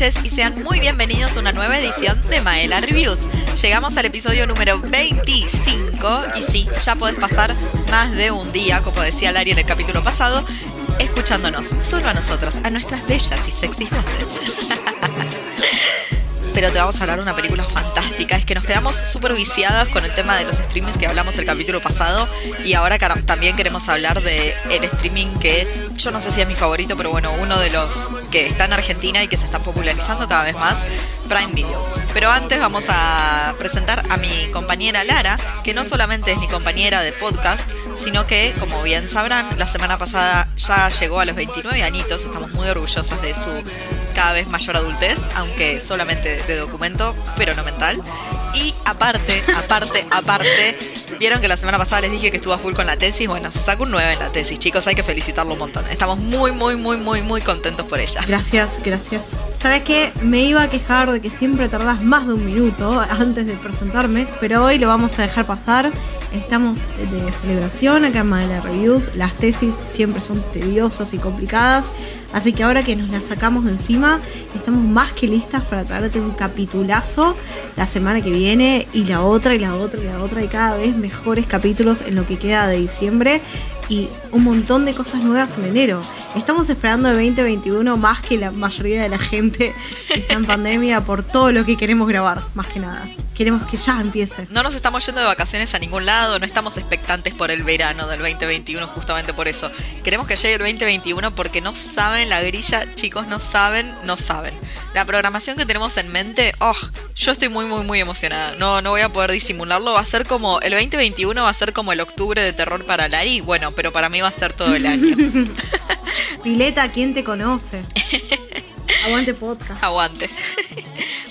y sean muy bienvenidos a una nueva edición de Maela Reviews. Llegamos al episodio número 25 y sí, ya podés pasar más de un día, como decía Lari en el capítulo pasado, escuchándonos, solo a nosotras, a nuestras bellas y sexy voces. pero te vamos a hablar de una película fantástica. Es que nos quedamos súper viciadas con el tema de los streamings que hablamos el capítulo pasado y ahora también queremos hablar de el streaming que yo no sé si es mi favorito, pero bueno, uno de los que está en Argentina y que se está popularizando cada vez más, Prime Video. Pero antes vamos a presentar a mi compañera Lara, que no solamente es mi compañera de podcast, sino que, como bien sabrán, la semana pasada ya llegó a los 29 añitos, estamos muy orgullosas de su cada vez mayor adultez, aunque solamente de documento, pero no mental. Y aparte, aparte, aparte, vieron que la semana pasada les dije que estuvo a full con la tesis. Bueno, se sacó un 9 en la tesis, chicos, hay que felicitarlo un montón. Estamos muy, muy, muy, muy, muy contentos por ella. Gracias, gracias. ¿Sabes qué? Me iba a quejar de que siempre tardás más de un minuto antes de presentarme, pero hoy lo vamos a dejar pasar. Estamos de celebración acá en Madela Reviews. Las tesis siempre son tediosas y complicadas. Así que ahora que nos las sacamos de encima, estamos más que listas para traerte un capitulazo la semana que viene y la otra y la otra y la otra y cada vez mejores capítulos en lo que queda de diciembre y un montón de cosas nuevas en enero. Estamos esperando el 2021 más que la mayoría de la gente que está en pandemia por todo lo que queremos grabar, más que nada. Queremos que ya empiece. No nos estamos yendo de vacaciones a ningún lado, no estamos expectantes por el verano del 2021 justamente por eso. Queremos que llegue el 2021 porque no saben la grilla, chicos, no saben, no saben. La programación que tenemos en mente, oh, yo estoy muy, muy, muy emocionada. No, no voy a poder disimularlo. Va a ser como, el 2021 va a ser como el octubre de terror para Lari. Bueno, pero para mí va a ser todo el año. Pileta, ¿quién te conoce? Aguante podcast. Aguante.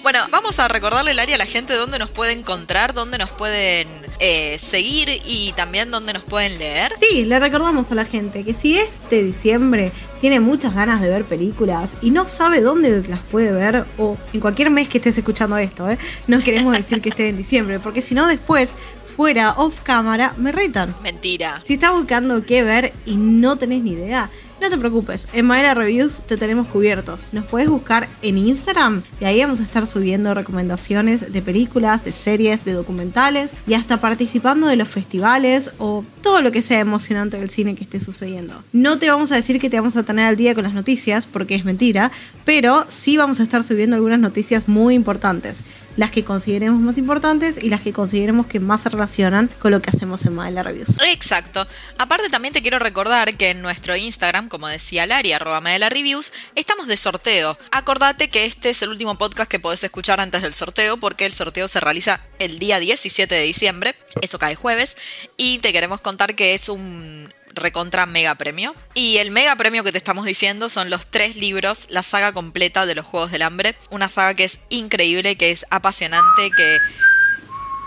Bueno, vamos a recordarle el área a la gente dónde nos puede encontrar, dónde nos pueden eh, seguir y también dónde nos pueden leer. Sí, le recordamos a la gente que si este diciembre tiene muchas ganas de ver películas y no sabe dónde las puede ver o en cualquier mes que estés escuchando esto, ¿eh? no queremos decir que esté en diciembre, porque si no después fuera off cámara me retan. Mentira. Si estás buscando qué ver y no tenés ni idea, no te preocupes, en Madera Reviews te tenemos cubiertos. Nos puedes buscar en Instagram y ahí vamos a estar subiendo recomendaciones de películas, de series, de documentales y hasta participando de los festivales o todo lo que sea emocionante del cine que esté sucediendo. No te vamos a decir que te vamos a tener al día con las noticias porque es mentira, pero sí vamos a estar subiendo algunas noticias muy importantes. Las que consideremos más importantes y las que consideremos que más se relacionan con lo que hacemos en Madela Reviews. Exacto. Aparte también te quiero recordar que en nuestro Instagram como decía Lari, arroba la reviews, estamos de sorteo. Acordate que este es el último podcast que podés escuchar antes del sorteo, porque el sorteo se realiza el día 17 de diciembre, eso cae jueves, y te queremos contar que es un recontra mega premio. Y el mega premio que te estamos diciendo son los tres libros, la saga completa de los Juegos del Hambre. Una saga que es increíble, que es apasionante, que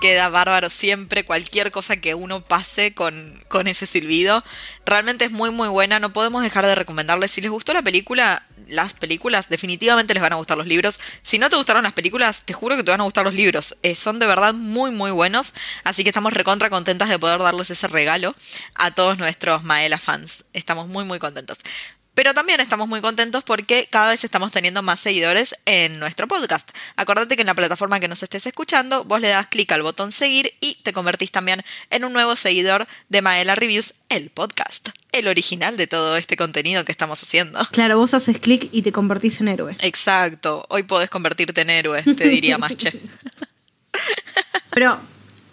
queda bárbaro siempre, cualquier cosa que uno pase con, con ese silbido. Realmente es muy muy buena, no podemos dejar de recomendarles. Si les gustó la película, las películas, definitivamente les van a gustar los libros. Si no te gustaron las películas, te juro que te van a gustar los libros. Eh, son de verdad muy muy buenos, así que estamos recontra contentas de poder darles ese regalo a todos nuestros Maela fans. Estamos muy muy contentos. Pero también estamos muy contentos porque cada vez estamos teniendo más seguidores en nuestro podcast. Acordate que en la plataforma que nos estés escuchando, vos le das clic al botón seguir y te convertís también en un nuevo seguidor de Maela Reviews, el podcast. El original de todo este contenido que estamos haciendo. Claro, vos haces clic y te convertís en héroe. Exacto. Hoy podés convertirte en héroe, te diría Mache. Pero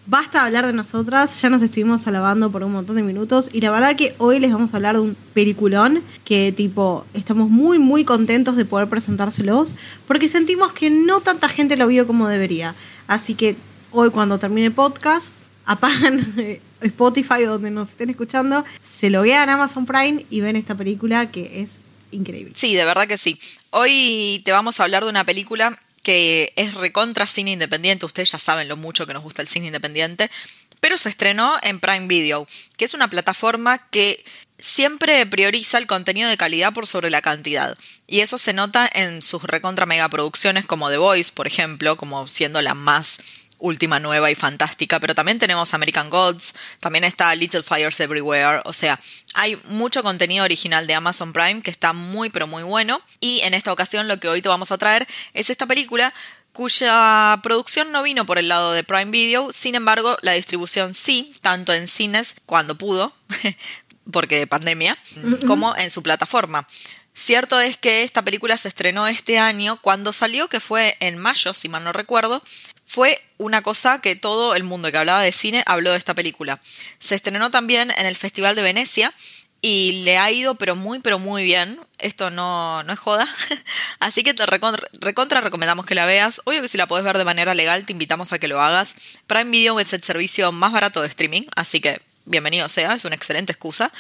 basta hablar de nosotras, ya nos estuvimos alabando por un montón de minutos y la verdad que hoy les vamos a hablar de un peliculón que tipo estamos muy muy contentos de poder presentárselos porque sentimos que no tanta gente lo vio como debería. Así que hoy cuando termine el podcast apagan Spotify o donde nos estén escuchando, se lo vean Amazon Prime y ven esta película que es increíble. Sí, de verdad que sí. Hoy te vamos a hablar de una película que es recontra cine independiente, ustedes ya saben lo mucho que nos gusta el cine independiente, pero se estrenó en Prime Video, que es una plataforma que siempre prioriza el contenido de calidad por sobre la cantidad. Y eso se nota en sus recontra mega producciones como The Voice, por ejemplo, como siendo la más última, nueva y fantástica, pero también tenemos American Gods, también está Little Fires Everywhere, o sea, hay mucho contenido original de Amazon Prime que está muy pero muy bueno y en esta ocasión lo que hoy te vamos a traer es esta película cuya producción no vino por el lado de Prime Video, sin embargo la distribución sí, tanto en cines cuando pudo, porque pandemia, como en su plataforma. Cierto es que esta película se estrenó este año, cuando salió, que fue en mayo, si mal no recuerdo, fue una cosa que todo el mundo que hablaba de cine habló de esta película. Se estrenó también en el Festival de Venecia y le ha ido pero muy pero muy bien. Esto no, no es joda. Así que te recontra, recontra, recomendamos que la veas. Obvio que si la podés ver de manera legal te invitamos a que lo hagas. Prime Video es el servicio más barato de streaming, así que bienvenido sea, es una excelente excusa.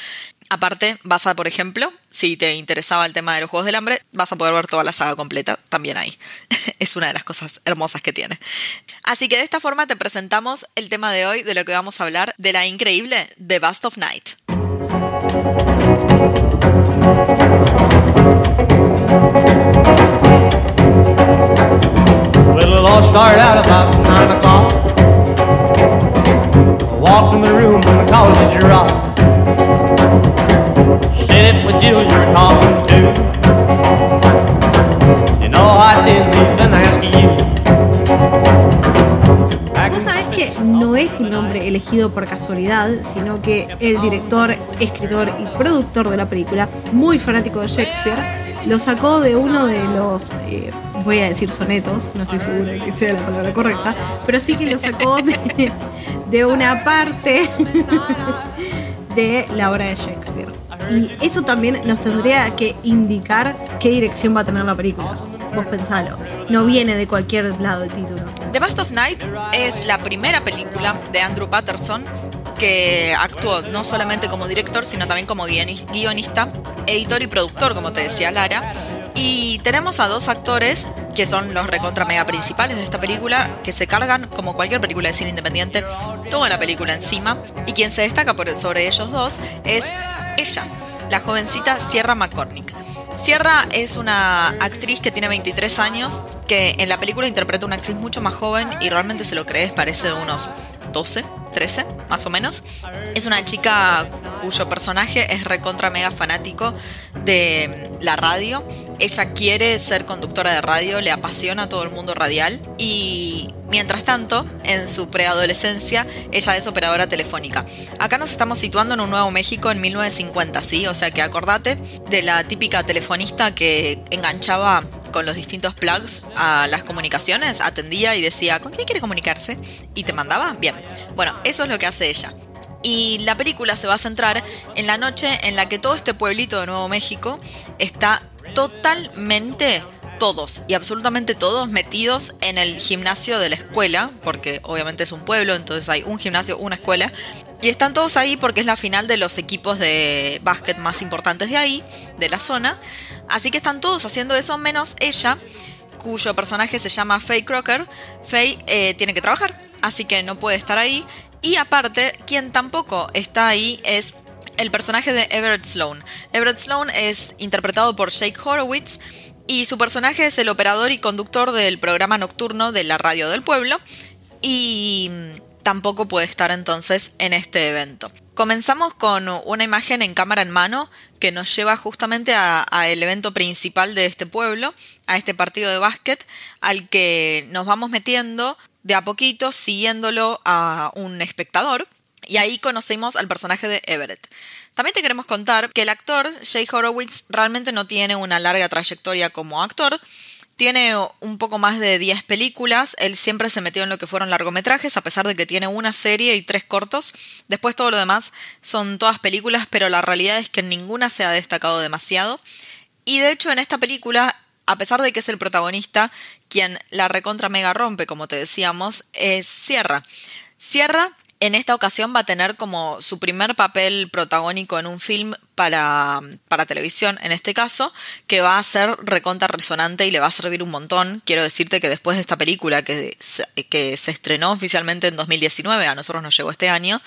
Aparte, vas a, por ejemplo, si te interesaba el tema de los Juegos del Hambre, vas a poder ver toda la saga completa también ahí. es una de las cosas hermosas que tiene. Así que de esta forma te presentamos el tema de hoy de lo que vamos a hablar de la increíble The Bust of Night. Vos sabés que no es un nombre elegido por casualidad, sino que el director, escritor y productor de la película, muy fanático de Shakespeare, lo sacó de uno de los, eh, voy a decir sonetos, no estoy segura que sea la palabra correcta, pero sí que lo sacó de, de una parte de la obra de Shakespeare. Y eso también nos tendría que indicar qué dirección va a tener la película. Vos pensalo. No viene de cualquier lado el título. The Bust of Night es la primera película de Andrew Patterson que actuó no solamente como director, sino también como guionista, editor y productor, como te decía Lara. Y tenemos a dos actores que son los recontra mega principales de esta película, que se cargan, como cualquier película de cine independiente, toda la película encima. Y quien se destaca sobre ellos dos es ella, la jovencita Sierra McCormick. Sierra es una actriz que tiene 23 años, que en la película interpreta una actriz mucho más joven y realmente se lo crees, parece de unos 12, 13, más o menos. Es una chica cuyo personaje es recontra mega fanático de la radio. Ella quiere ser conductora de radio, le apasiona todo el mundo radial y mientras tanto, en su preadolescencia, ella es operadora telefónica. Acá nos estamos situando en un Nuevo México en 1950, ¿sí? O sea que acordate de la típica telefonista que enganchaba con los distintos plugs a las comunicaciones, atendía y decía, ¿con quién quiere comunicarse? Y te mandaba, bien. Bueno, eso es lo que hace ella. Y la película se va a centrar en la noche en la que todo este pueblito de Nuevo México está totalmente todos y absolutamente todos metidos en el gimnasio de la escuela, porque obviamente es un pueblo, entonces hay un gimnasio, una escuela, y están todos ahí porque es la final de los equipos de básquet más importantes de ahí, de la zona, así que están todos haciendo eso menos ella, cuyo personaje se llama Faye Crocker. Faye eh, tiene que trabajar, así que no puede estar ahí, y aparte, quien tampoco está ahí es el personaje de Everett Sloan. Everett Sloan es interpretado por Jake Horowitz, y su personaje es el operador y conductor del programa nocturno de la radio del pueblo y tampoco puede estar entonces en este evento. Comenzamos con una imagen en cámara en mano que nos lleva justamente al evento principal de este pueblo, a este partido de básquet, al que nos vamos metiendo de a poquito siguiéndolo a un espectador. Y ahí conocemos al personaje de Everett. También te queremos contar que el actor Jay Horowitz realmente no tiene una larga trayectoria como actor. Tiene un poco más de 10 películas, él siempre se metió en lo que fueron largometrajes, a pesar de que tiene una serie y tres cortos. Después todo lo demás son todas películas, pero la realidad es que ninguna se ha destacado demasiado. Y de hecho en esta película, a pesar de que es el protagonista, quien la recontra mega rompe, como te decíamos, es Sierra. Sierra en esta ocasión va a tener como su primer papel protagónico en un film para, para, televisión, en este caso, que va a ser recontra resonante y le va a servir un montón. Quiero decirte que después de esta película que que se estrenó oficialmente en 2019, a nosotros nos llegó este año,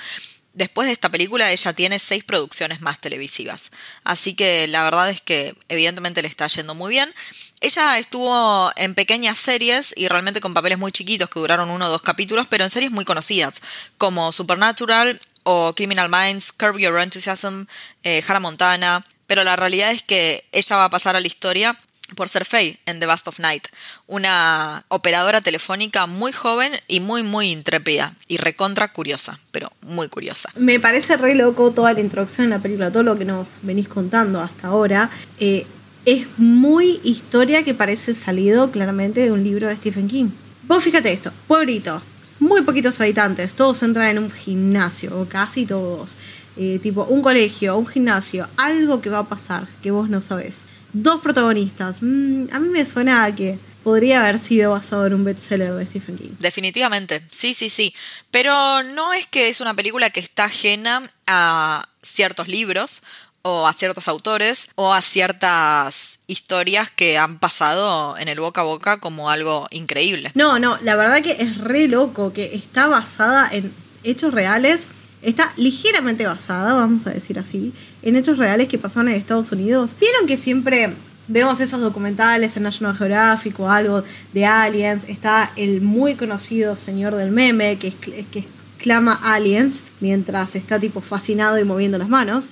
después de esta película ella tiene seis producciones más televisivas. Así que la verdad es que evidentemente le está yendo muy bien. Ella estuvo en pequeñas series y realmente con papeles muy chiquitos que duraron uno o dos capítulos, pero en series muy conocidas, como Supernatural o Criminal Minds, Curb Your Enthusiasm, eh, Hannah Montana. Pero la realidad es que ella va a pasar a la historia por ser Faye en The Bust of Night, una operadora telefónica muy joven y muy, muy intrépida y recontra curiosa, pero muy curiosa. Me parece re loco toda la introducción en la película, todo lo que nos venís contando hasta ahora. Eh, es muy historia que parece salido claramente de un libro de Stephen King. Vos fíjate esto, pueblito, muy poquitos habitantes, todos entran en un gimnasio, o casi todos. Eh, tipo un colegio, un gimnasio, algo que va a pasar que vos no sabés dos protagonistas. Mm, a mí me suena que podría haber sido basado en un bestseller de Stephen King. Definitivamente, sí, sí, sí. Pero no es que es una película que está ajena a ciertos libros o a ciertos autores o a ciertas historias que han pasado en el boca a boca como algo increíble. No, no, la verdad que es re loco que está basada en hechos reales está ligeramente basada, vamos a decir así, en hechos reales que pasaron en Estados Unidos. Vieron que siempre vemos esos documentales en National Geographic o algo de aliens. Está el muy conocido señor del meme que, que exclama aliens mientras está tipo fascinado y moviendo las manos.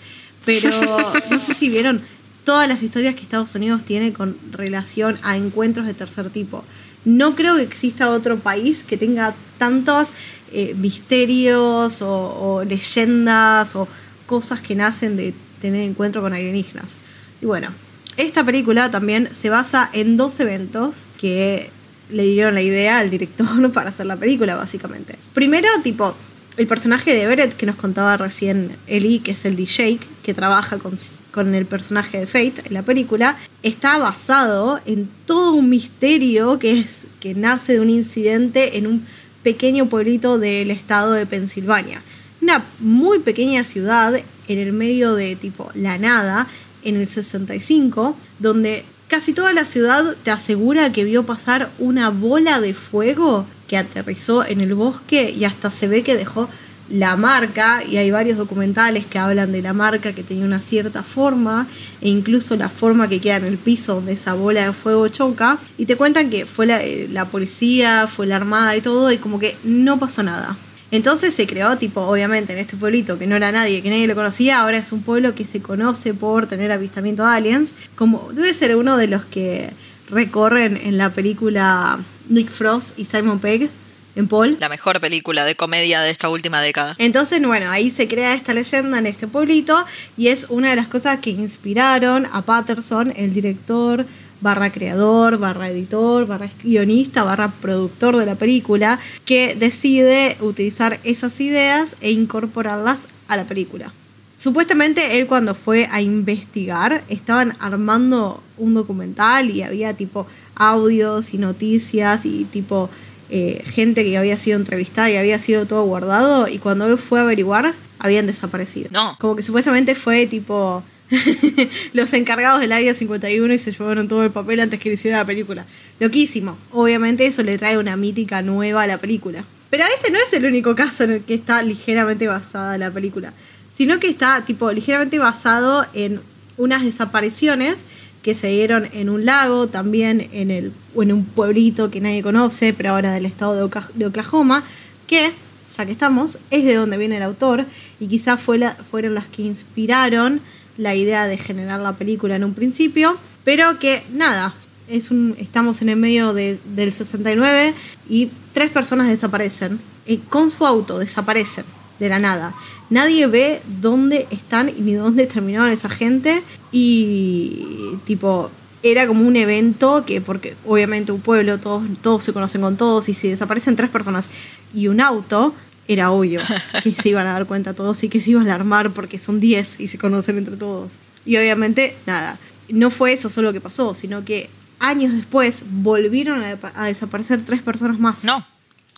Pero no sé si vieron todas las historias que Estados Unidos tiene con relación a encuentros de tercer tipo. No creo que exista otro país que tenga tantos eh, misterios o, leyendas o cosas que nacen de tener encuentro con alienígenas. Y bueno, esta película también se basa en dos eventos que le dieron la idea al director para hacer la película, básicamente. Primero, tipo, el personaje de Everett que nos contaba recién Eli, que es el DJ, que trabaja con, con, el personaje de Fate en la película, está basado en todo un misterio que, es, que nace de un incidente en un pequeño pueblito del estado de Pensilvania. Una muy pequeña ciudad en el medio de tipo la nada, en el 65, donde casi toda la ciudad te asegura que vio pasar una bola de fuego que aterrizó en el bosque y hasta se ve que dejó la marca, y hay varios documentales que hablan de la marca que tenía una cierta forma, e incluso la forma que queda en el piso donde esa bola de fuego choca, y te cuentan que fue la, eh, policía, fue la armada y todo, y como que no pasó nada. Entonces se creó, tipo, obviamente, en este pueblito que no era nadie, que nadie lo conocía, ahora es un pueblo que se conoce por tener avistamiento de aliens, como debe ser uno de los que recorren en la película Nick Frost y Simon Pegg, en Paul. La mejor película de comedia de esta última década. Entonces, bueno, ahí se crea esta leyenda en este pueblito y es una de las cosas que inspiraron a Patterson, el director barra creador, barra editor, barra guionista, barra productor de la película, que decide utilizar esas ideas e incorporarlas a la película. Supuestamente él cuando fue a investigar estaban armando un documental y había tipo audios y noticias y tipo eh, gente que había sido entrevistada y había sido todo guardado y cuando él fue a averiguar habían desaparecido. No. Como que supuestamente fue tipo los encargados del área 51 y se llevaron todo el papel antes que le hiciera la película. Loquísimo. Obviamente eso le trae una mítica nueva a la película. Pero ese no es el único caso en el que está ligeramente basada la película, sino que está tipo ligeramente basado en unas desapariciones que se dieron en un lago, también en, el, en un pueblito que nadie conoce, pero ahora del estado de Oklahoma, que, ya que estamos, es de donde viene el autor y quizás fue fueron las que inspiraron la idea de generar la película en un principio, pero que nada, es un, estamos en el medio de, del 69 y tres personas desaparecen, eh, con su auto desaparecen de la nada. Nadie ve dónde están y ni dónde terminaron esa gente. Y tipo, era como un evento que, porque obviamente un pueblo, todos, todos se conocen con todos, y si desaparecen tres personas y un auto, era obvio que se iban a dar cuenta todos y que se iban a alarmar porque son diez y se conocen entre todos. Y obviamente, nada, no fue eso solo lo que pasó, sino que años después volvieron a, a desaparecer tres personas más. No.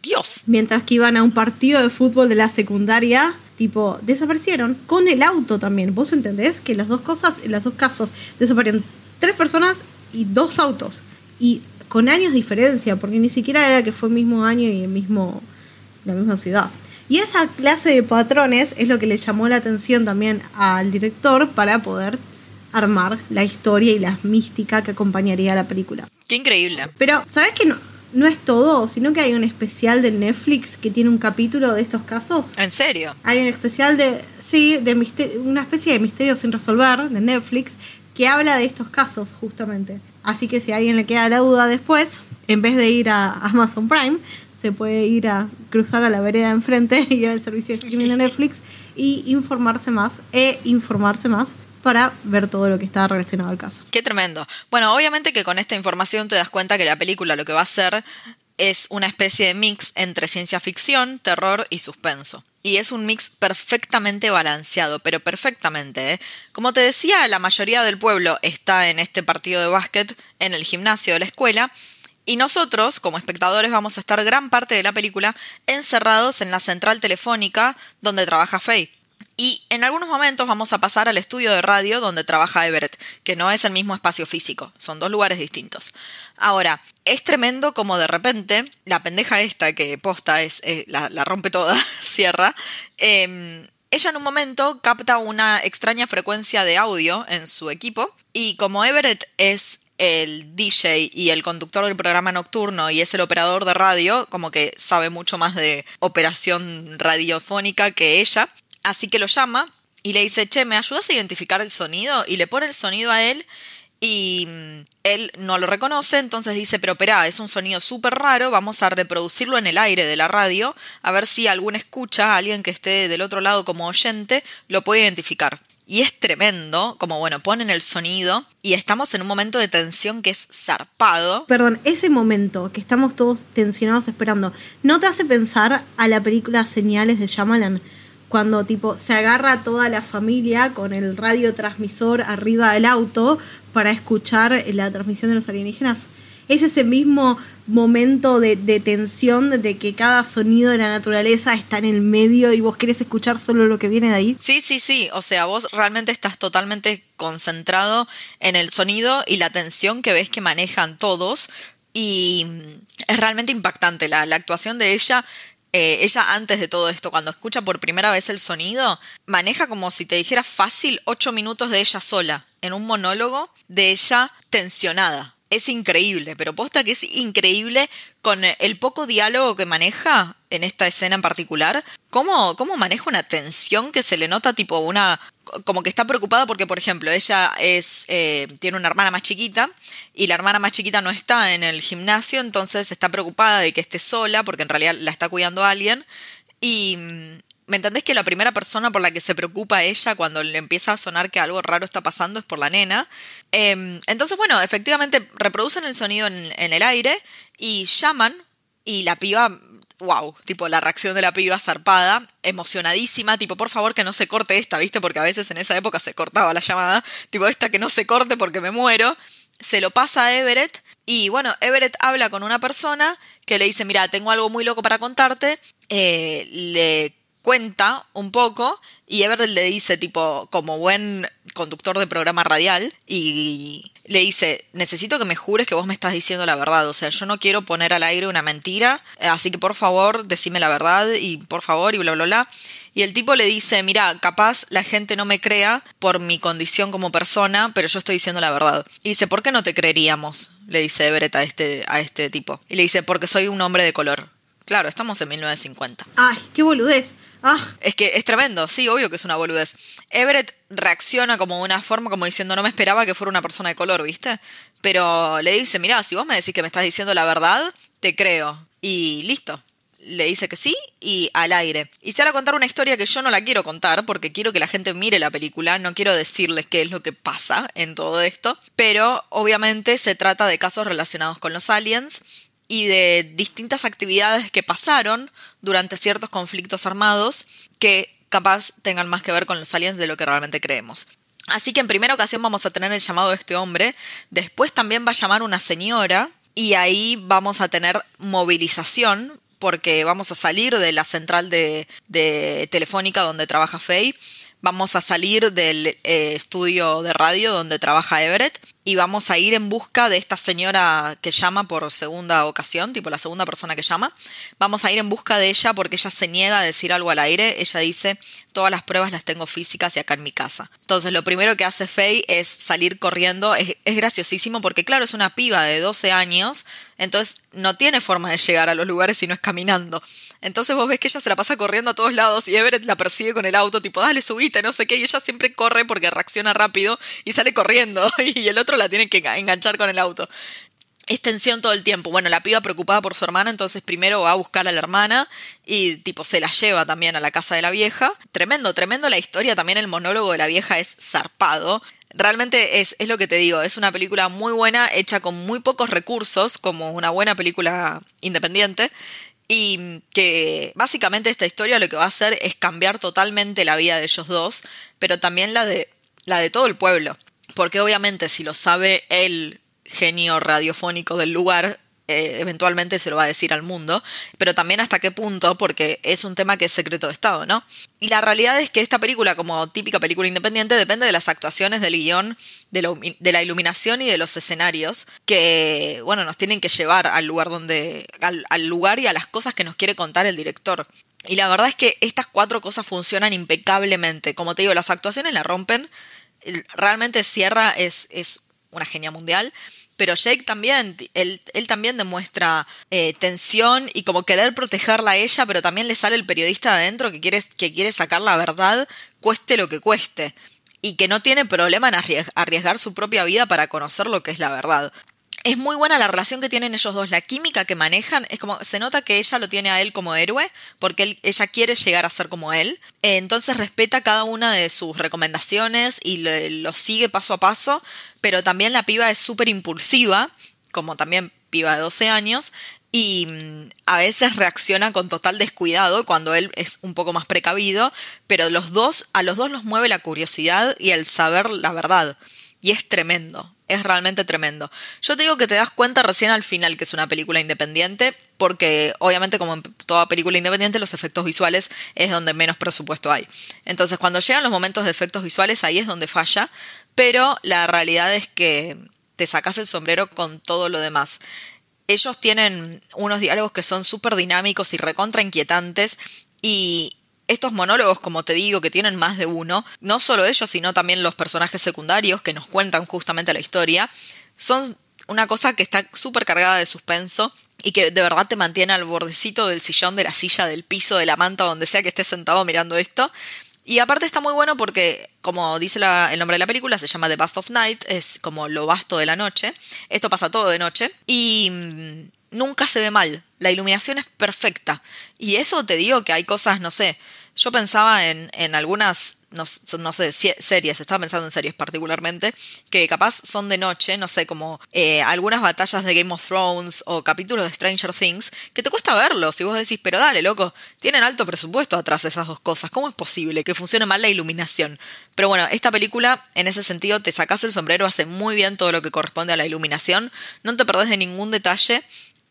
Dios. Mientras que iban a un partido de fútbol de la secundaria, tipo, desaparecieron con el auto también. ¿Vos entendés? Que las dos cosas, en los dos casos, desaparecieron tres personas y dos autos. Y con años de diferencia, porque ni siquiera era que fue el mismo año y el mismo, la misma ciudad. Y esa clase de patrones es lo que le llamó la atención también al director para poder armar la historia y la mística que acompañaría a la película. Qué increíble. Pero, ¿sabes que no, no es todo? Sino que hay un especial de Netflix que tiene un capítulo de estos casos. ¿En serio? Hay un especial de, sí, de misterio, una especie de misterio sin resolver de Netflix que habla de estos casos justamente. Así que si a alguien le queda la duda después, en vez de ir a Amazon Prime, se puede ir a cruzar a la vereda de enfrente y al servicio de streaming de Netflix y informarse más e informarse más para ver todo lo que está relacionado al caso. Qué tremendo. Bueno, obviamente que con esta información te das cuenta que la película lo que va a hacer es una especie de mix entre ciencia ficción, terror y suspenso. Y es un mix perfectamente balanceado, pero perfectamente. ¿eh? Como te decía, la mayoría del pueblo está en este partido de básquet en el gimnasio de la escuela y nosotros, como espectadores, vamos a estar gran parte de la película encerrados en la central telefónica donde trabaja Faye. Y en algunos momentos vamos a pasar al estudio de radio donde trabaja Everett, que no es el mismo espacio físico, son dos lugares distintos. Ahora, es tremendo como de repente la pendeja esta que posta es eh, la, rompe toda, cierra. Em, ella en un momento capta una extraña frecuencia de audio en su equipo y como Everett es el DJ y el conductor del programa nocturno y es el operador de radio, como que sabe mucho más de operación radiofónica que ella. Así que lo llama y le dice, che, ¿me ayudas a identificar el sonido? Y le pone el sonido a él y mm, él no lo reconoce, entonces dice, pero espera, es un sonido súper raro, vamos a reproducirlo en el aire de la radio, a ver si algún escucha, alguien que esté del otro lado como oyente, lo puede identificar. Y es tremendo, como bueno, ponen el sonido y estamos en un momento de tensión que es zarpado. Perdón, ese momento que estamos todos tensionados esperando, ¿no te hace pensar a la película Señales de Shyamalan? Cuando tipo se agarra toda la familia con el radiotransmisor arriba del auto para escuchar la transmisión de los alienígenas. Es ese mismo momento de, tensión de que cada sonido de la naturaleza está en el medio y vos querés escuchar solo lo que viene de ahí. Sí, sí, sí. O sea, vos realmente estás totalmente concentrado en el sonido y la tensión que ves que manejan todos. Y es realmente impactante la actuación de ella. Eh, ella antes de todo esto, cuando escucha por primera vez el sonido, maneja como si te dijera fácil ocho minutos de ella sola, en un monólogo de ella tensionada es increíble, pero posta que es increíble con el poco diálogo que maneja en esta escena en particular. ¿Cómo, cómo maneja una tensión que se le nota tipo una... como que está preocupada porque, por ejemplo, ella es eh, tiene una hermana más chiquita y la hermana más chiquita no está en el gimnasio, entonces está preocupada de que esté sola porque en realidad la está cuidando alguien. Y ¿Me entendés que la primera persona por la que se preocupa ella cuando le empieza a sonar que algo raro está pasando es por la nena? Em, entonces, bueno, efectivamente reproducen el sonido en, el aire y llaman y la piba wow, tipo la reacción de la piba zarpada, emocionadísima, tipo, por favor que no se corte esta, ¿viste? Porque a veces en esa época se cortaba la llamada, tipo, esta que no se corte porque me muero. Se lo pasa a Everett y bueno, Everett habla con una persona que le dice, mira, tengo algo muy loco para contarte, eh, le cuenta un poco y Everett le dice, tipo, como buen conductor de programa radial, y le dice, necesito que me jures que vos me estás diciendo la verdad, o sea, yo no quiero poner al aire una mentira, así que por favor, decime la verdad y por favor y bla, bla, bla. Y el tipo le dice, mira, capaz la gente no me crea por mi condición como persona, pero yo estoy diciendo la verdad. Y dice, ¿por qué no te creeríamos? Le dice Everett a este, a este tipo. Y le dice, porque soy un hombre de color. Claro, estamos en 1950. Ay, qué boludez. Ah. Es que es tremendo, sí, obvio que es una boludez. Everett reacciona como de una forma como diciendo, no me esperaba que fuera una persona de color, ¿viste? Pero le dice, mira, si vos me decís que me estás diciendo la verdad, te creo. Y listo. Le dice que sí y al aire. Y se hará contar una historia que yo no la quiero contar porque quiero que la gente mire la película, no quiero decirles qué es lo que pasa en todo esto, pero obviamente se trata de casos relacionados con los aliens y de distintas actividades que pasaron durante ciertos conflictos armados que capaz tengan más que ver con los aliens de lo que realmente creemos. Así que en primera ocasión vamos a tener el llamado de este hombre, después también va a llamar una señora y ahí vamos a tener movilización porque vamos a salir de la central de, telefónica donde trabaja Faye, vamos a salir del eh, estudio de radio donde trabaja Everett y vamos a ir en busca de esta señora que llama por segunda ocasión, tipo la segunda persona que llama. Vamos a ir en busca de ella porque ella se niega a decir algo al aire. Ella dice, todas las pruebas las tengo físicas y acá en mi casa. Entonces lo primero que hace Faye es salir corriendo. Es, es graciosísimo porque claro, es una piba de 12 años, entonces no tiene forma de llegar a los lugares si no es caminando. Entonces vos ves que ella se la pasa corriendo a todos lados y Everett la persigue con el auto, tipo, dale, subite, no sé qué, y ella siempre corre porque reacciona rápido y sale corriendo y el otro la tiene que enganchar con el auto. Es tensión todo el tiempo. Bueno, la piba preocupada por su hermana, entonces primero va a buscar a la hermana y tipo se la lleva también a la casa de la vieja. Tremendo, tremendo la historia, también el monólogo de la vieja es zarpado. Realmente es, es lo que te digo, es una película muy buena, hecha con muy pocos recursos, como una buena película independiente. Y que básicamente esta historia lo que va a hacer es cambiar totalmente la vida de ellos dos, pero también la de, la de todo el pueblo. Porque obviamente si lo sabe el genio radiofónico del lugar, eh, eventualmente se lo va a decir al mundo, pero también hasta qué punto, porque es un tema que es secreto de Estado, ¿no? Y la realidad es que esta película, como típica película independiente, depende de las actuaciones del guion, de la, iluminación y de los escenarios, que, bueno, nos tienen que llevar al lugar donde, al, al lugar y a las cosas que nos quiere contar el director. Y la verdad es que estas cuatro cosas funcionan impecablemente. Como te digo, las actuaciones la rompen. Realmente Sierra es, es una genia mundial pero Jake también, él, él también demuestra eh, tensión y como querer protegerla a ella, pero también le sale el periodista adentro que quiere, que quiere sacar la verdad, cueste lo que cueste, y que no tiene problema en arriesgar su propia vida para conocer lo que es la verdad es muy buena la relación que tienen ellos dos, la química que manejan, es como se nota que ella lo tiene a él como héroe, porque ella quiere llegar a ser como él, entonces respeta cada una de sus recomendaciones y lo sigue paso a paso, pero también la piba es súper impulsiva, como también piba de 12 años, y mm, a veces reacciona con total descuidado cuando él es un poco más precavido, pero los dos, a los dos los mueve la curiosidad y el saber la verdad. Y es tremendo, es realmente tremendo. Yo te digo que te das cuenta recién al final que es una película independiente, porque obviamente como en toda película independiente los efectos visuales es donde menos presupuesto hay. Entonces cuando llegan los momentos de efectos visuales ahí es donde falla, pero la realidad es que te sacas el sombrero con todo lo demás. Ellos tienen unos diálogos que son súper dinámicos y recontra inquietantes y, estos monólogos, como te digo, que tienen más de uno, no solo ellos, sino también los personajes secundarios que nos cuentan justamente la historia, son una cosa que está súper cargada de suspenso y que de verdad te mantiene al bordecito del sillón, de la silla, del piso, de la manta, donde sea que estés sentado mirando esto. Y aparte está muy bueno porque, como dice el nombre de la película, se llama The Bust of Night, es como lo vasto de la noche. Esto pasa todo de noche. Y mm, nunca se ve mal. La iluminación es perfecta. Y eso te digo que hay cosas, no sé, yo pensaba en, en algunas, no, sé, series, estaba pensando en series particularmente, que capaz son de noche, no sé, como eh, algunas batallas de Game of Thrones o capítulos de Stranger Things, que te cuesta verlos y vos decís, pero dale, loco, tienen alto presupuesto atrás esas dos cosas, ¿cómo es posible que funcione mal la iluminación? Pero bueno, esta película, en ese sentido, te sacas el sombrero, hace muy bien todo lo que corresponde a la iluminación, no te perdés de ningún detalle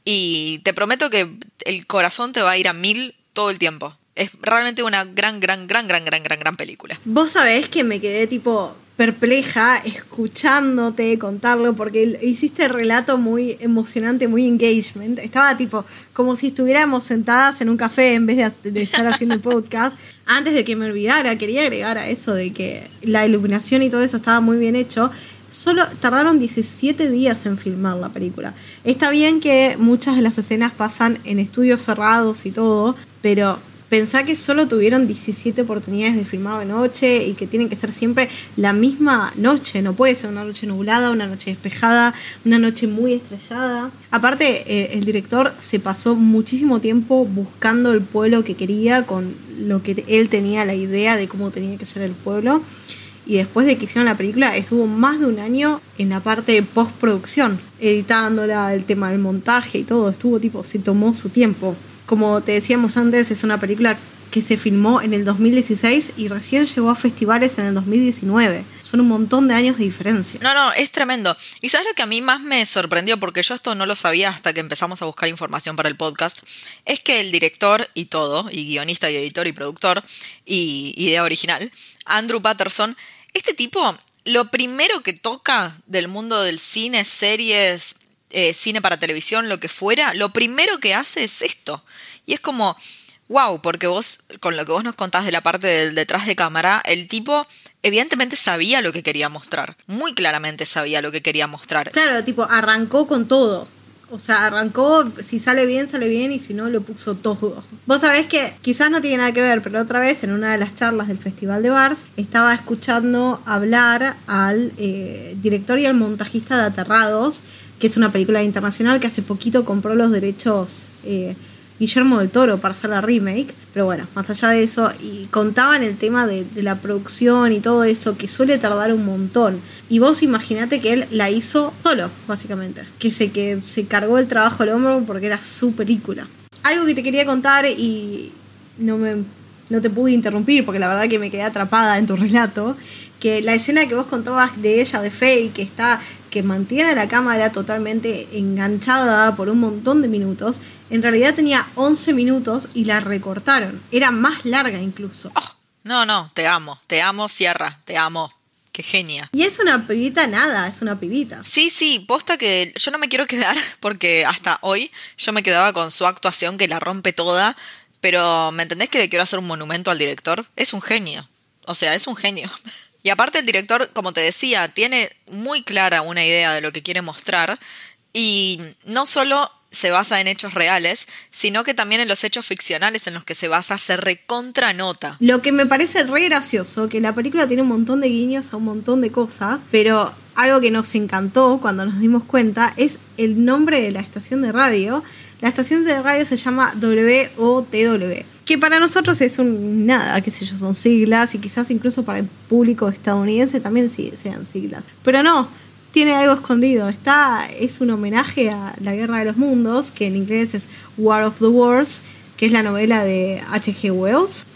y te prometo que el corazón te va a ir a mil todo el tiempo. Es realmente una gran, gran, gran, gran, gran, gran, gran película. Vos sabés que me quedé tipo perpleja escuchándote contarlo porque hiciste el relato muy emocionante, muy engagement. Estaba tipo como si estuviéramos sentadas en un café en vez de, de estar haciendo el podcast. Antes de que me olvidara, quería agregar a eso de que la iluminación y todo eso estaba muy bien hecho. Solo tardaron 17 días en filmar la película. Está bien que muchas de las escenas pasan en estudios cerrados y todo, pero pensá que solo tuvieron 17 oportunidades de filmar de noche y que tienen que ser siempre la misma noche. No puede ser una noche nublada, una noche despejada, una noche muy estrellada. Aparte, eh, el director se pasó muchísimo tiempo buscando el pueblo que quería, con lo que él tenía la idea de cómo tenía que ser el pueblo. Y después de que hicieron la película, estuvo más de un año en la parte de postproducción, editándola, el tema del montaje y todo. Estuvo tipo, se tomó su tiempo. Como te decíamos antes, es una película que se filmó en el 2016 y recién llegó a festivales en el 2019. Son un montón de años de diferencia. No, no, es tremendo. Y sabes lo que a mí más me sorprendió, porque yo esto no lo sabía hasta que empezamos a buscar información para el podcast, es que el director y todo, y guionista y editor y productor y idea original, Andrew Patterson, este tipo lo primero que toca del mundo del cine, series, eh, cine para televisión, lo que fuera, lo primero que hace es esto. Y es como, wow, porque vos, con lo que vos nos contás de la parte del detrás de cámara, el tipo evidentemente sabía lo que quería mostrar. Muy claramente sabía lo que quería mostrar. Claro, tipo, arrancó con todo. O sea, arrancó, si sale bien, sale bien, y si no, lo puso todo. Vos sabés que quizás no tiene nada que ver, pero otra vez en una de las charlas del Festival de Bars estaba escuchando hablar al eh, director y al montajista de Aterrados, que es una película internacional que hace poquito compró los derechos eh, Guillermo del Toro para hacer la remake. Pero bueno, más allá de eso, y contaban el tema de, la producción y todo eso, que suele tardar un montón. Y vos imaginate que él la hizo solo, básicamente. Que se, que se cargó el trabajo al hombro porque era su película. Algo que te quería contar y no me no te pude interrumpir porque la verdad que me quedé atrapada en tu relato, que la escena que vos contabas de ella, de Faye, que está que mantiene la cámara totalmente enganchada por un montón de minutos, en realidad tenía 11 minutos y la recortaron. Era más larga incluso. Oh, no, no, te amo, te amo, Sierra, te amo. Qué genia. Y es una pibita nada, es una pibita. Sí, sí, posta que yo no me quiero quedar porque hasta hoy yo me quedaba con su actuación que la rompe toda, pero ¿me entendés que le quiero hacer un monumento al director? Es un genio. O sea, es un genio. Y aparte el director, como te decía, tiene muy clara una idea de lo que quiere mostrar y no solo se basa en hechos reales, sino que también en los hechos ficcionales en los que se basa se recontranota. Lo que me parece re gracioso, que la película tiene un montón de guiños a un montón de cosas, pero algo que nos encantó cuando nos dimos cuenta es el nombre de la estación de radio. La estación de radio se llama WOTW que para nosotros es un nada, qué sé yo, son siglas y quizás incluso para el público estadounidense también sí, sean siglas. Pero no, tiene algo escondido. Está, es un homenaje a la Guerra de los Mundos, que en inglés es War of the Wars, que es la novela de H.G. Wells.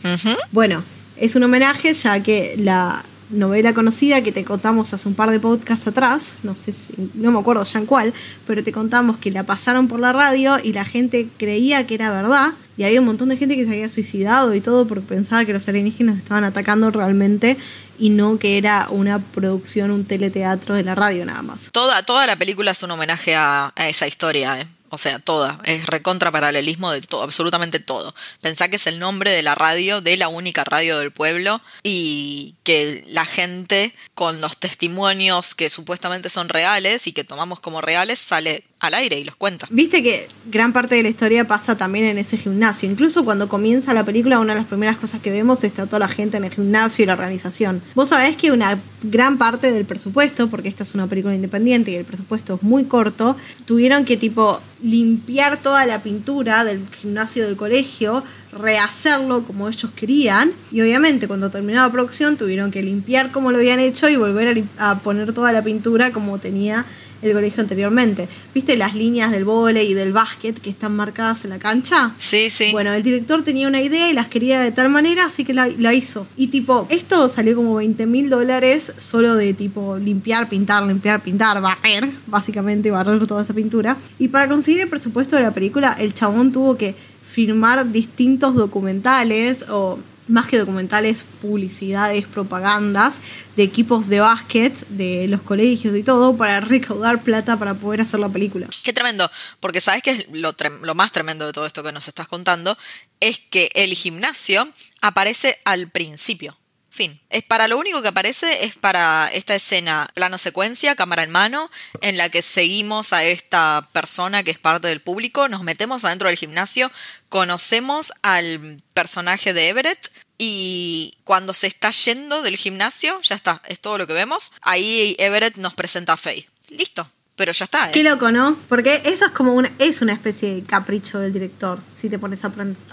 Bueno, es un homenaje ya que la novela conocida que te contamos hace un par de podcasts atrás, no sé si, no me acuerdo ya en cuál, pero te contamos que la pasaron por la radio y la gente creía que era verdad y había un montón de gente que se había suicidado y todo porque pensaba que los alienígenas estaban atacando realmente y no que era una producción, un teleteatro de la radio nada más. Toda, toda la película es un homenaje a, a esa historia, ¿eh? O sea, toda. Es recontra paralelismo de todo, absolutamente todo. Pensá que es el nombre de la radio, de la única radio del pueblo, y que la gente, con los testimonios que supuestamente son reales y que tomamos como reales, sale al aire y los cuenta. Viste que gran parte de la historia pasa también en ese gimnasio. Incluso cuando comienza la película, una de las primeras cosas que vemos está toda la gente en el gimnasio y la organización. Vos sabés que una gran parte del presupuesto, porque esta es una película independiente y el presupuesto es muy corto, tuvieron que tipo limpiar toda la pintura del gimnasio del colegio, rehacerlo como ellos querían y obviamente cuando terminó la producción tuvieron que limpiar como lo habían hecho y volver a, a poner toda la pintura como tenía el colegio anteriormente. ¿Viste las líneas del vole y del básquet que están marcadas en la cancha? Sí, sí. Bueno, el director tenía una idea y las quería de tal manera, así que la, la hizo. Y tipo, esto salió como 20 mil dólares solo de tipo limpiar, pintar, limpiar, pintar, barrer, básicamente barrer toda esa pintura. Y para conseguir el presupuesto de la película, el chabón tuvo que firmar distintos documentales o más que documentales, publicidades, propagandas de equipos de básquet, de los colegios y todo, para recaudar plata para poder hacer la película. Qué tremendo, porque sabes que es lo, lo más tremendo de todo esto que nos estás contando, es que el gimnasio aparece al principio. Fin. Es para lo único que aparece es para esta escena, plano secuencia, cámara en mano, en la que seguimos a esta persona que es parte del público, nos metemos adentro del gimnasio, conocemos al personaje de Everett y cuando se está yendo del gimnasio, ya está, es todo lo que vemos. Ahí Everett nos presenta a Faye. Listo. Pero ya está, ¿eh? Qué loco, ¿no? Porque eso es como una, es una especie de capricho del director, si te pones a,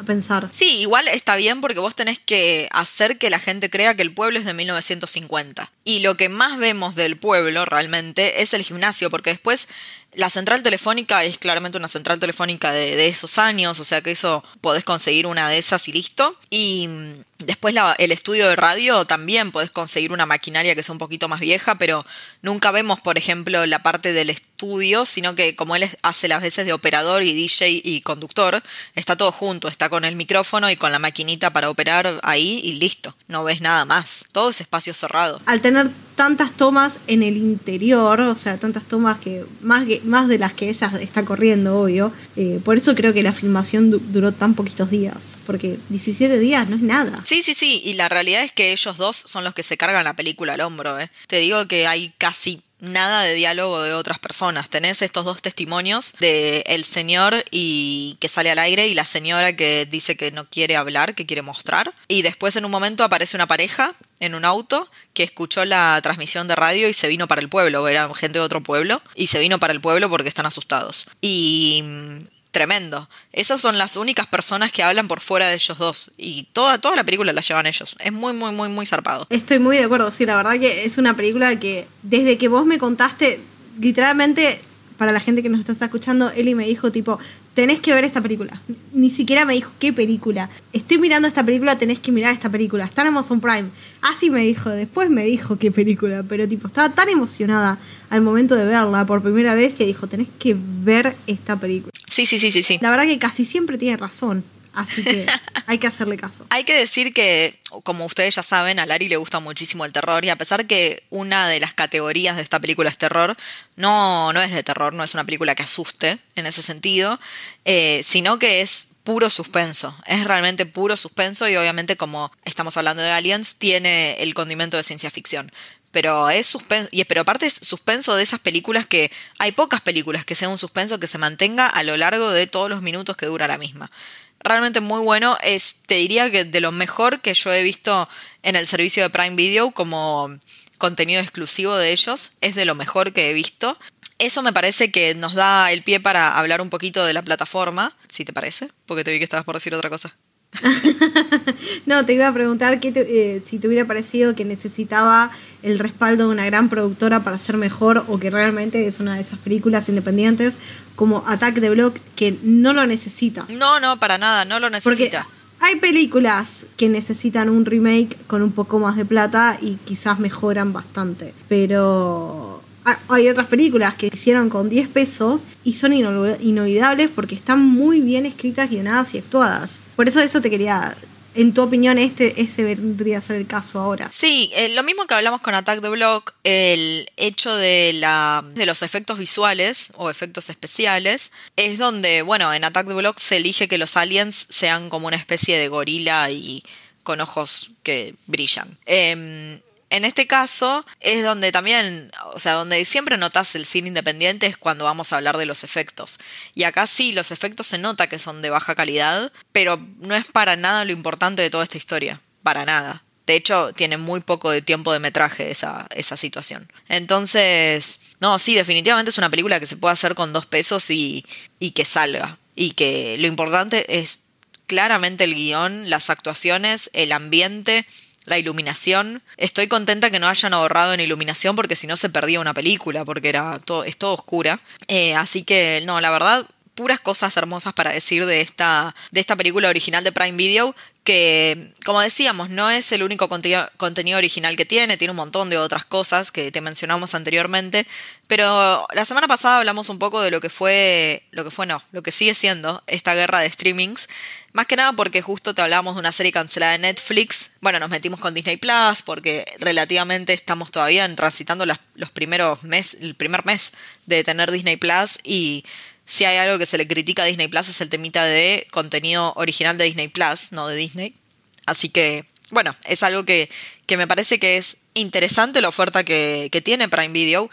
pensar. Sí, igual está bien porque vos tenés que hacer que la gente crea que el pueblo es de 1950. Y lo que más vemos del pueblo realmente es el gimnasio, porque después la central telefónica es claramente una central telefónica de, de, esos años, o sea que eso podés conseguir una de esas y listo. Y después la, el estudio de radio también podés conseguir una maquinaria que sea un poquito más vieja, pero nunca vemos, por ejemplo, la parte del estudio, sino que como él hace las veces de operador y DJ y conductor, está todo junto, está con el micrófono y con la maquinita para operar ahí y listo, no ves nada más, todo es espacio cerrado. Al tener tantas tomas en el interior, o sea, tantas tomas que más, más de las que ella está corriendo, obvio, eh, por eso creo que la filmación duró tan poquitos días, porque 17 días no es nada. Sí, sí, sí, y la realidad es que ellos dos son los que se cargan la película al hombro, ¿eh? Te digo que hay casi nada de diálogo de otras personas. Tenés estos dos testimonios de el señor y que sale al aire y la señora que dice que no quiere hablar, que quiere mostrar. Y después en un momento aparece una pareja en un auto que escuchó la transmisión de radio y se vino para el pueblo, era gente de otro pueblo, y se vino para el pueblo porque están asustados. Y tremendo. Esas son las únicas personas que hablan por fuera de ellos dos. Y toda, toda la película la llevan ellos. Es muy, muy, muy, muy zarpado. Estoy muy de acuerdo. Sí, la verdad que es una película que desde que vos me contaste, literalmente para la gente que nos está escuchando, Eli me dijo tipo, tenés que ver esta película. Ni siquiera me dijo qué película. Estoy mirando esta película, tenés que mirar esta película. Está en Amazon Prime. Así me dijo, después me dijo qué película, pero tipo, estaba tan emocionada al momento de verla por primera vez que dijo, tenés que ver esta película. Sí, sí, sí, sí, sí. La verdad que casi siempre tiene razón. Así que hay que hacerle caso. Hay que decir que, como ustedes ya saben, a Lari le gusta muchísimo el terror y a pesar que una de las categorías de esta película es terror, no, no es de terror, no es una película que asuste en ese sentido, eh, sino que es puro suspenso. Es realmente puro suspenso y obviamente como estamos hablando de aliens, tiene el condimento de ciencia ficción pero es suspenso, y, pero aparte es suspenso de esas películas que hay pocas películas que sea un suspenso que se mantenga a lo largo de todos los minutos que dura la misma realmente muy bueno. Es, te diría que de lo mejor que yo he visto en el servicio de Prime Video como contenido exclusivo de ellos. Es de lo mejor que he visto. Eso me parece que nos da el pie para hablar un poquito de la plataforma, si te parece, porque te vi que estabas por decir otra cosa. no, te iba a preguntar eh, si te hubiera parecido que necesitaba el respaldo de una gran productora para ser mejor o que realmente es una de esas películas independientes como Attack the Block que no lo necesita. No, no, para nada, no lo necesita. hay películas que necesitan un remake con un poco más de plata y quizás mejoran bastante, pero hay otras películas que hicieron con 10 pesos y son inolvidables porque están muy bien escritas, guionadas y actuadas. Por eso eso te quería en tu opinión, este ese vendría a ser el caso ahora. Sí, eh, lo mismo que hablamos con Attack the Block, el hecho de, la, de los efectos visuales o efectos especiales, es donde, bueno, en Attack the Block se elige que los aliens sean como una especie de gorila y con ojos que brillan. Eh, en este caso es donde también, o sea, donde siempre notas el cine independiente es cuando vamos a hablar de los efectos. Y acá sí, los efectos se nota que son de baja calidad, pero no es para nada lo importante de toda esta historia. Para nada. De hecho, tiene muy poco de tiempo de metraje esa, esa situación. Entonces, no, sí, definitivamente es una película que se puede hacer con dos pesos y, y que salga. Y que lo importante es claramente el guion, las actuaciones, el ambiente la iluminación. Estoy contenta que no hayan ahorrado en iluminación porque si no se perdía una película, porque era todo, es todo oscura. Eh, así que, no, la verdad, puras cosas hermosas para decir de esta, de esta película original de Prime Video que, como decíamos, no es el único contenido original que tiene, tiene un montón de otras cosas que te mencionamos anteriormente, pero la semana pasada hablamos un poco de lo que fue, lo que fue no, lo que sigue siendo esta guerra de streamings, más que nada porque justo te hablamos de una serie cancelada de Netflix, bueno, nos metimos con Disney Plus porque relativamente estamos todavía transitando los primeros meses, el primer mes de tener Disney Plus y si hay algo que se le critica a Disney Plus es el temita de contenido original de Disney Plus, no de Disney. Así que, bueno, es algo que, que me parece que es interesante la oferta que, que tiene Prime Video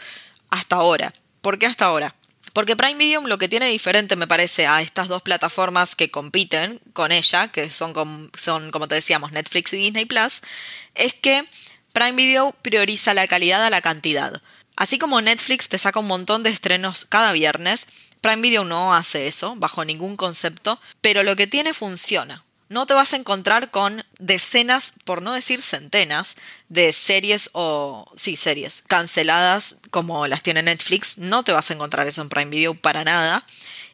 hasta ahora. ¿Por qué hasta ahora? Porque Prime Video lo que tiene diferente, me parece, a estas dos plataformas que compiten con ella, que son, son como te decíamos, Netflix y Disney Plus, es que Prime Video prioriza la calidad a la cantidad. Así como Netflix te saca un montón de estrenos cada viernes, Prime Video no hace eso, bajo ningún concepto, pero lo que tiene funciona. No te vas a encontrar con decenas, por no decir centenas, de series o, sí, series canceladas como las tiene Netflix. No te vas a encontrar eso en Prime Video para nada.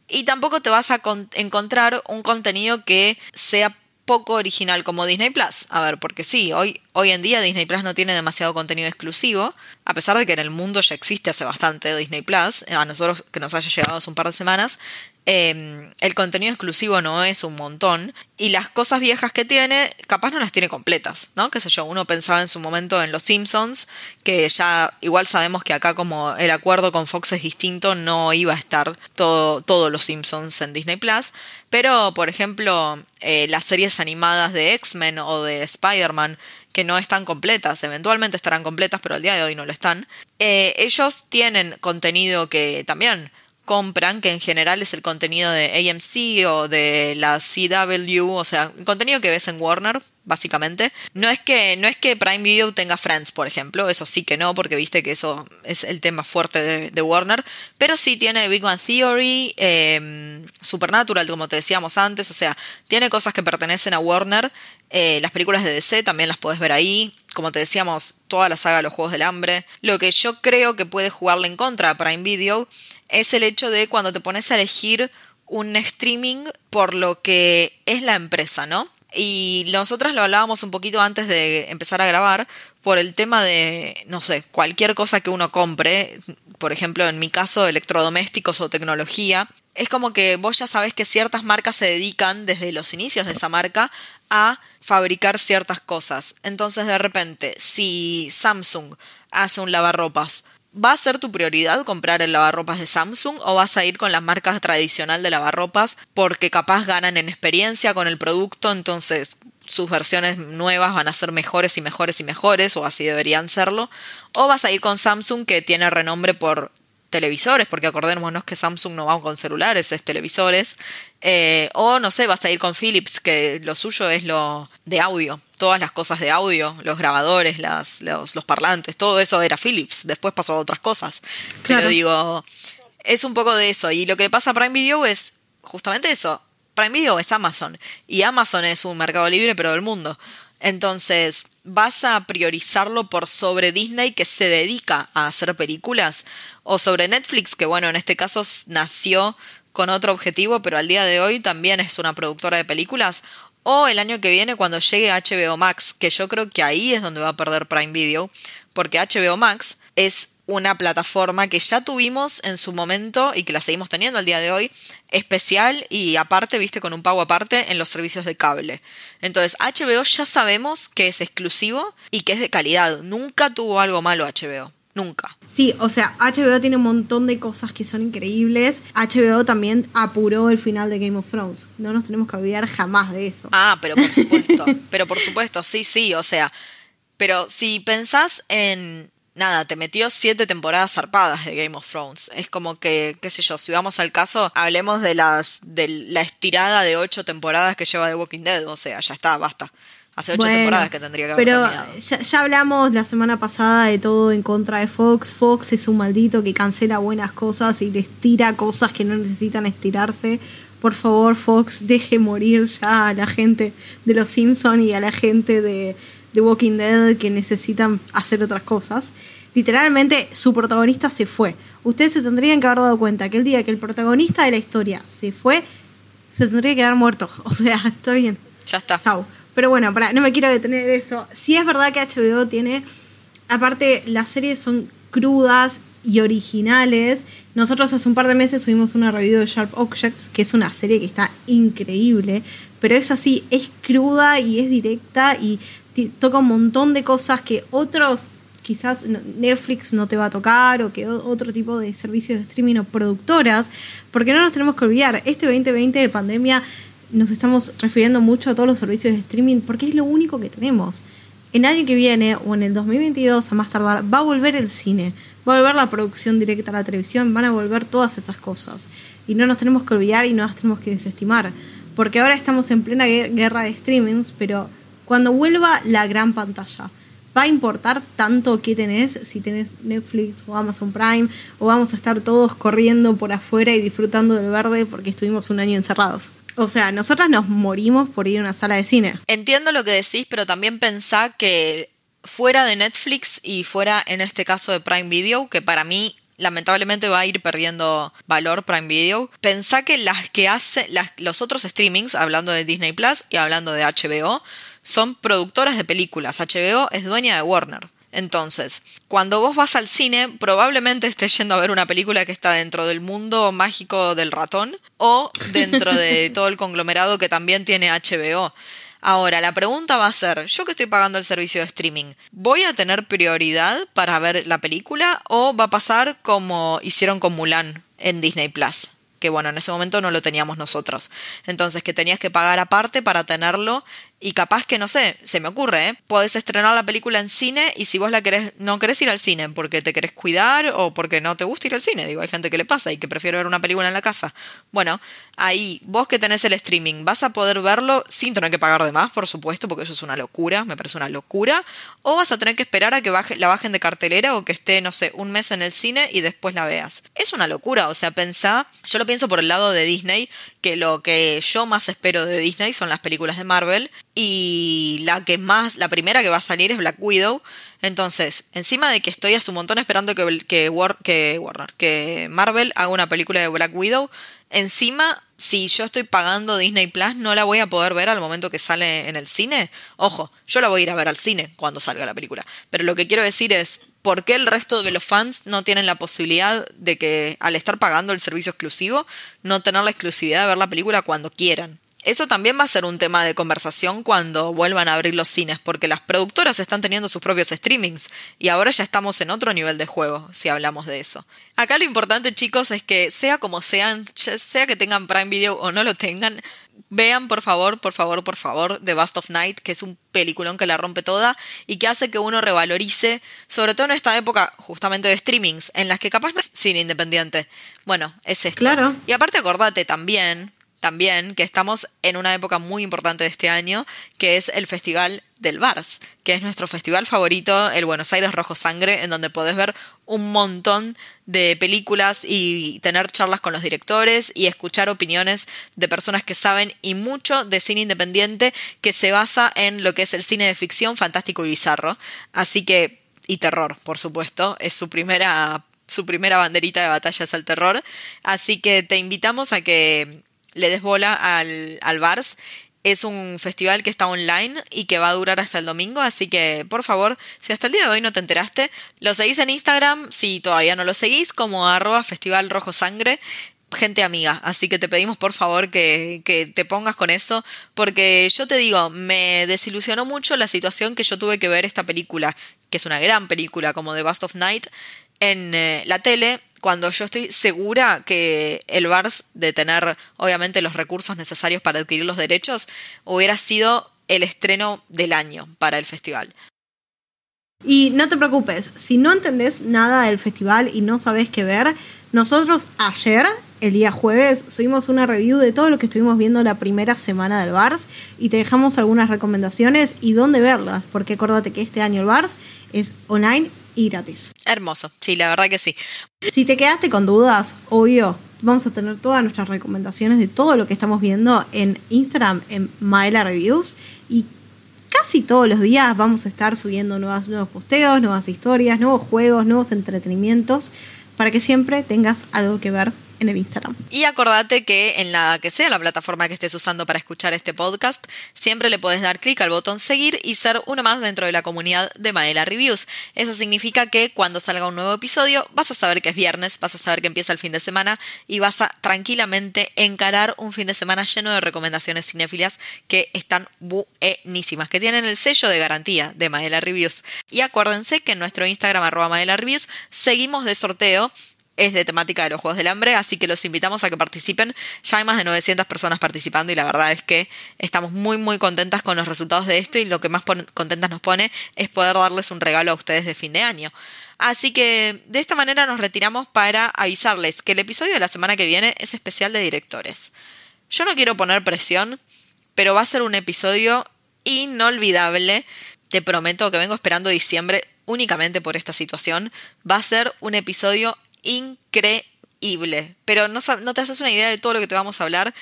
Y tampoco te vas a encontrar un contenido que sea poco original como Disney Plus. A ver, porque sí, hoy, hoy en día Disney Plus no tiene demasiado contenido exclusivo, a pesar de que en el mundo ya existe hace bastante Disney Plus, a nosotros que nos haya llegado hace un par de semanas, Em, el contenido exclusivo no es un montón y las cosas viejas que tiene capaz no las tiene completas, ¿no? Qué sé yo, uno pensaba en su momento en Los Simpsons, que ya igual sabemos que acá como el acuerdo con Fox es distinto, no iba a estar todo, todos Los Simpsons en Disney Plus, pero por ejemplo eh, las series animadas de X-Men o de Spider-Man, que no están completas, eventualmente estarán completas, pero al día de hoy no lo están, eh, ellos tienen contenido que también compran, que en general es el contenido de AMC o de la CW, o sea, el contenido que ves en Warner, básicamente. No es que, no es que Prime Video tenga Friends, por ejemplo, eso sí que no, porque viste que eso es el tema fuerte de, Warner, pero sí tiene Big Bang Theory, em, Supernatural, como te decíamos antes, o sea, tiene cosas que pertenecen a Warner. Eh, las películas de DC también las puedes ver ahí. Como te decíamos, toda la saga de los Juegos del Hambre. Lo que yo creo que puede jugarle en contra a Prime Video es el hecho de cuando te pones a elegir un streaming por lo que es la empresa, ¿no? Y nosotras lo hablábamos un poquito antes de empezar a grabar por el tema de, no sé, cualquier cosa que uno compre, por ejemplo, en mi caso, electrodomésticos o tecnología, es como que vos ya sabes que ciertas marcas se dedican desde los inicios de esa marca a fabricar ciertas cosas. Entonces, de repente, si Samsung hace un lavarropas ¿Va a ser tu prioridad comprar el lavarropas de Samsung o vas a ir con las marcas tradicional de lavarropas porque capaz ganan en experiencia con el producto, entonces sus versiones nuevas van a ser mejores y mejores y mejores o así deberían serlo? ¿O vas a ir con Samsung que tiene renombre por televisores, porque acordémonos que Samsung no va con celulares, es televisores, eh, o no sé, vas a ir con Philips, que lo suyo es lo de audio, todas las cosas de audio, los grabadores, las, los, parlantes, todo eso era Philips, después pasó a otras cosas. Pero digo, es un poco de eso, y lo que le pasa a Prime Video es justamente eso. Prime Video es Amazon, y Amazon es un mercado libre, pero del mundo. Entonces, ¿vas a priorizarlo por sobre Disney que se dedica a hacer películas? ¿O sobre Netflix, que bueno, en este caso nació con otro objetivo, pero al día de hoy también es una productora de películas? ¿O el año que viene cuando llegue HBO Max, que yo creo que ahí es donde va a perder Prime Video, porque HBO Max es una plataforma que ya tuvimos en su momento y que la seguimos teniendo al día de hoy, especial y aparte, viste, con un pago aparte en los servicios de cable. Entonces, HBO ya sabemos que es exclusivo y que es de calidad. Nunca tuvo algo malo HBO. Nunca. Sí, o sea, HBO tiene un montón de cosas que son increíbles. HBO también apuró el final de Game of Thrones. No nos tenemos que olvidar jamás de eso. Ah, pero por supuesto. pero por supuesto, sí, sí. O sea, pero si pensás en nada, te metió siete temporadas zarpadas de Game of Thrones. Es como que, qué sé yo, si vamos al caso, hablemos de las de la estirada de ocho temporadas que lleva The Walking Dead. O sea, ya está, basta. Hace ocho temporadas que tendría que haber pero ya, ya, hablamos la semana pasada de todo en contra de Fox. Fox es un maldito que cancela buenas cosas y les tira cosas que no necesitan estirarse. Por favor, Fox, deje morir ya a la gente de los Simpsons y a la gente de, The Walking Dead que necesitan hacer otras cosas. Literalmente su protagonista se fue. Ustedes se tendrían que haber dado cuenta que el día que el protagonista de la historia se fue, se tendría que haber muerto. O sea, está bien. Ya está. Chau. Pero bueno, para, no me quiero detener eso. Si es verdad que HBO tiene, aparte las series son crudas y originales. Nosotros hace un par de meses subimos una review de Sharp Objects, que es una serie que está increíble, pero es así, es cruda y es directa y toca un montón de cosas que otros, quizás Netflix no te va a tocar o que otro tipo de servicios de streaming o productoras, porque no nos tenemos que olvidar, este 2020 de pandemia nos estamos refiriendo mucho a todos los servicios de streaming porque es lo único que tenemos. En el año que viene o en el 2022 a más tardar va a volver el cine, va a volver la producción directa a la televisión, van a volver todas esas cosas. Y no nos tenemos que olvidar y no nos tenemos que desestimar. Porque ahora estamos en plena guerra de streamings, pero cuando vuelva la gran pantalla, ¿va a importar tanto qué tenés? Si tenés Netflix o Amazon Prime, o vamos a estar todos corriendo por afuera y disfrutando del verde porque estuvimos un año encerrados. O sea, nosotras nos morimos por ir a una sala de cine. Entiendo lo que decís, pero también pensá que fuera de Netflix y fuera en este caso de Prime Video, que para mí lamentablemente va a ir perdiendo valor Prime Video. Pensá que las que hace, los otros streamings, hablando de Disney Plus y hablando de HBO, son productoras de películas. HBO es dueña de Warner. Entonces, cuando vos vas al cine, probablemente estés yendo a ver una película que está dentro del mundo mágico del ratón o dentro de todo el conglomerado que también tiene HBO. Ahora, la pregunta va a ser, yo que estoy pagando el servicio de streaming, ¿voy a tener prioridad para ver la película o va a pasar como hicieron con Mulan en Disney Plus? Que bueno, en ese momento no lo teníamos nosotros. Entonces, que tenías que pagar aparte para tenerlo y capaz que, no sé, se me ocurre, ¿eh? Podés estrenar la película en cine y si vos la querés, no querés ir al cine porque te querés cuidar o porque no te gusta ir al cine. Digo, hay gente que le pasa y que prefiere ver una película en la casa. Bueno, ahí, vos que tenés el streaming, vas a poder verlo sin tener que pagar de más, por supuesto, porque eso es una locura, me parece una locura. O vas a tener que esperar a que la bajen de cartelera o que esté, no sé, un mes en el cine y después la veas. Es una locura, o sea, pensá, yo lo pienso por el lado de Disney, que lo que yo más espero de Disney son las películas de Marvel y la que más, la primera que va a salir es Black Widow. Entonces, encima de que estoy a su montón esperando que, que, que Warner, que Marvel haga una película de Black Widow, encima, si yo estoy pagando Disney Plus, no la voy a poder ver al momento que sale en el cine. Ojo, yo la voy a ir a ver al cine cuando salga la película. Pero lo que quiero decir es, ¿por qué el resto de los fans no tienen la posibilidad de que, al estar pagando el servicio exclusivo, no tener la exclusividad de ver la película cuando quieran? Eso también va a ser un tema de conversación cuando vuelvan a abrir los cines, porque las productoras están teniendo sus propios streamings y ahora ya estamos en otro nivel de juego, si hablamos de eso. Acá lo importante, chicos, es que sea como sean, sea que tengan Prime Video o no lo tengan, vean por favor, por favor, por favor, The Bust of Night, que es un peliculón que la rompe toda y que hace que uno revalorice, sobre todo en esta época justamente de streamings, en las que capaz no es cine independiente. Bueno, es esto. Claro. Y aparte acordate también también que estamos en una época muy importante de este año, que es el Festival del Vars, que es nuestro festival favorito, el Buenos Aires Rojo Sangre, en donde podés ver un montón de películas y tener charlas con los directores y escuchar opiniones de personas que saben y mucho de cine independiente que se basa en lo que es el cine de ficción fantástico y bizarro. Así que, y terror, por supuesto, es su primera su primera banderita de batalla es el terror. Así que te invitamos a que le des bola al, al Bars. Es un festival que está online y que va a durar hasta el domingo, así que por favor, si hasta el día de hoy no te enteraste, lo seguís en Instagram, si todavía no lo seguís, como arroba Festival Rojo Sangre gente amiga. Así que te pedimos por favor que, que, te pongas con eso. Porque yo te digo, me desilusionó mucho la situación que yo tuve que ver esta película, que es una gran película como The Bust of Night, en eh, la tele cuando yo estoy segura que el VARS, de tener obviamente los recursos necesarios para adquirir los derechos, hubiera sido el estreno del año para el festival. Y no te preocupes, si no entendés nada del festival y no sabes qué ver, nosotros ayer, el día jueves, subimos una review de todo lo que estuvimos viendo la primera semana del VARS y te dejamos algunas recomendaciones y dónde verlas, porque acuérdate que este año el VARS es online y gratis. Hermoso, sí, la verdad que sí. Si te quedaste con dudas, obvio, vamos a tener todas nuestras recomendaciones de todo lo que estamos viendo en Instagram, en Maela Reviews, y casi todos los días vamos a estar subiendo nuevas, nuevos posteos, nuevas historias, nuevos juegos, nuevos entretenimientos, para que siempre tengas algo que ver en el Instagram. Y acordate que en la que sea la plataforma que estés usando para escuchar este podcast, siempre le puedes dar clic al botón seguir y ser uno más dentro de la comunidad de Maela Reviews. Eso significa que cuando salga un nuevo episodio vas a saber que es viernes, vas a saber que empieza el fin de semana y vas a tranquilamente encarar un fin de semana lleno de recomendaciones cinéfilas que están buenísimas, que tienen el sello de garantía de Maela Reviews. Y acuérdense que en nuestro Instagram arroba Maela Reviews seguimos de sorteo es de temática de los Juegos del Hambre, así que los invitamos a que participen. Ya hay más de 900 personas participando y la verdad es que estamos muy muy contentas con los resultados de esto y lo que más contentas nos pone es poder darles un regalo a ustedes de fin de año. Así que de esta manera nos retiramos para avisarles que el episodio de la semana que viene es especial de directores. Yo no quiero poner presión, pero va a ser un episodio inolvidable. Te prometo que vengo esperando diciembre únicamente por esta situación. Va a ser un episodio increíble. Pero no, no te haces una idea de todo lo que te vamos a hablar.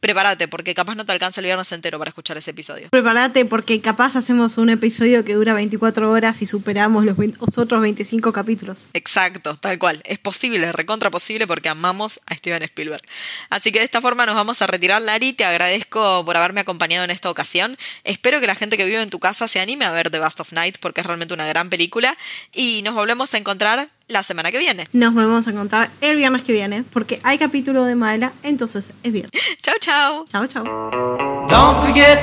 prepárate, porque capaz no te alcanza el viernes entero para escuchar ese episodio. Prepárate porque capaz hacemos un episodio que dura 24 horas y superamos los, 20 los otros 25 capítulos. Exacto, tal cual. Es posible, recontra posible porque amamos a Steven Spielberg. Así que de esta forma nos vamos a retirar, Lari. Te agradezco por haberme acompañado en esta ocasión. Espero que la gente que vive en tu casa se anime a ver The Bust of Night porque es realmente una gran película. Y nos volvemos a encontrar la semana que viene. Nos volvemos a encontrar el viernes que viene porque hay capítulo de Maela, entonces es viernes. chao, chao. Chao, chao. Don't forget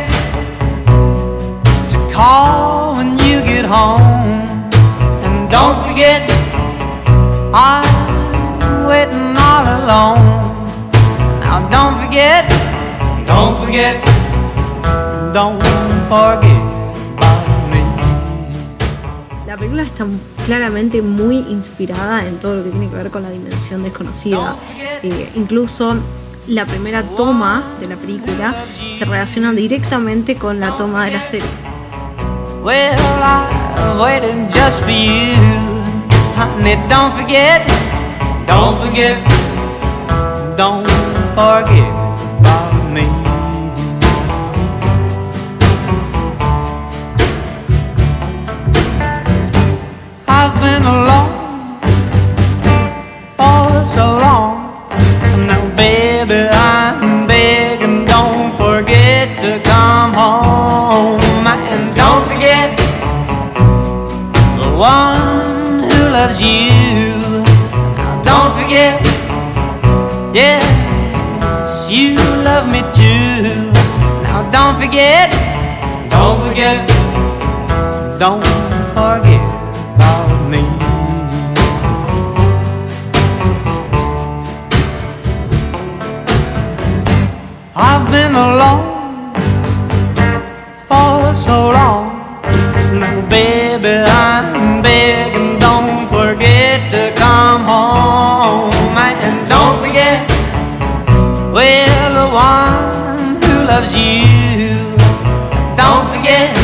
to call when you get home. And don't forget, I'm waiting all alone. Now don't forget, don't forget, don't forget about me. La película está claramente muy inspirada en todo lo que tiene que ver con la dimensión desconocida. Eh, incluso la primera toma de la película se relaciona directamente con la toma de la serie. Don't forget, don't forget, don't forget about me. I've been alone for so long. Now, baby, I'm begging, don't forget to come home. And don't forget the one who loves you. Now, don't forget, yes, you love me too. Now, don't forget, don't forget, don't forget I've been alone for so long. Now, baby, I'm begging, don't forget to come home. And don't forget, well, the one who loves you. Don't forget,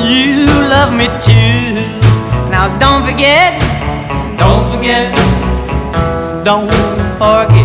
you love me too. Now, don't forget, don't forget, don't forget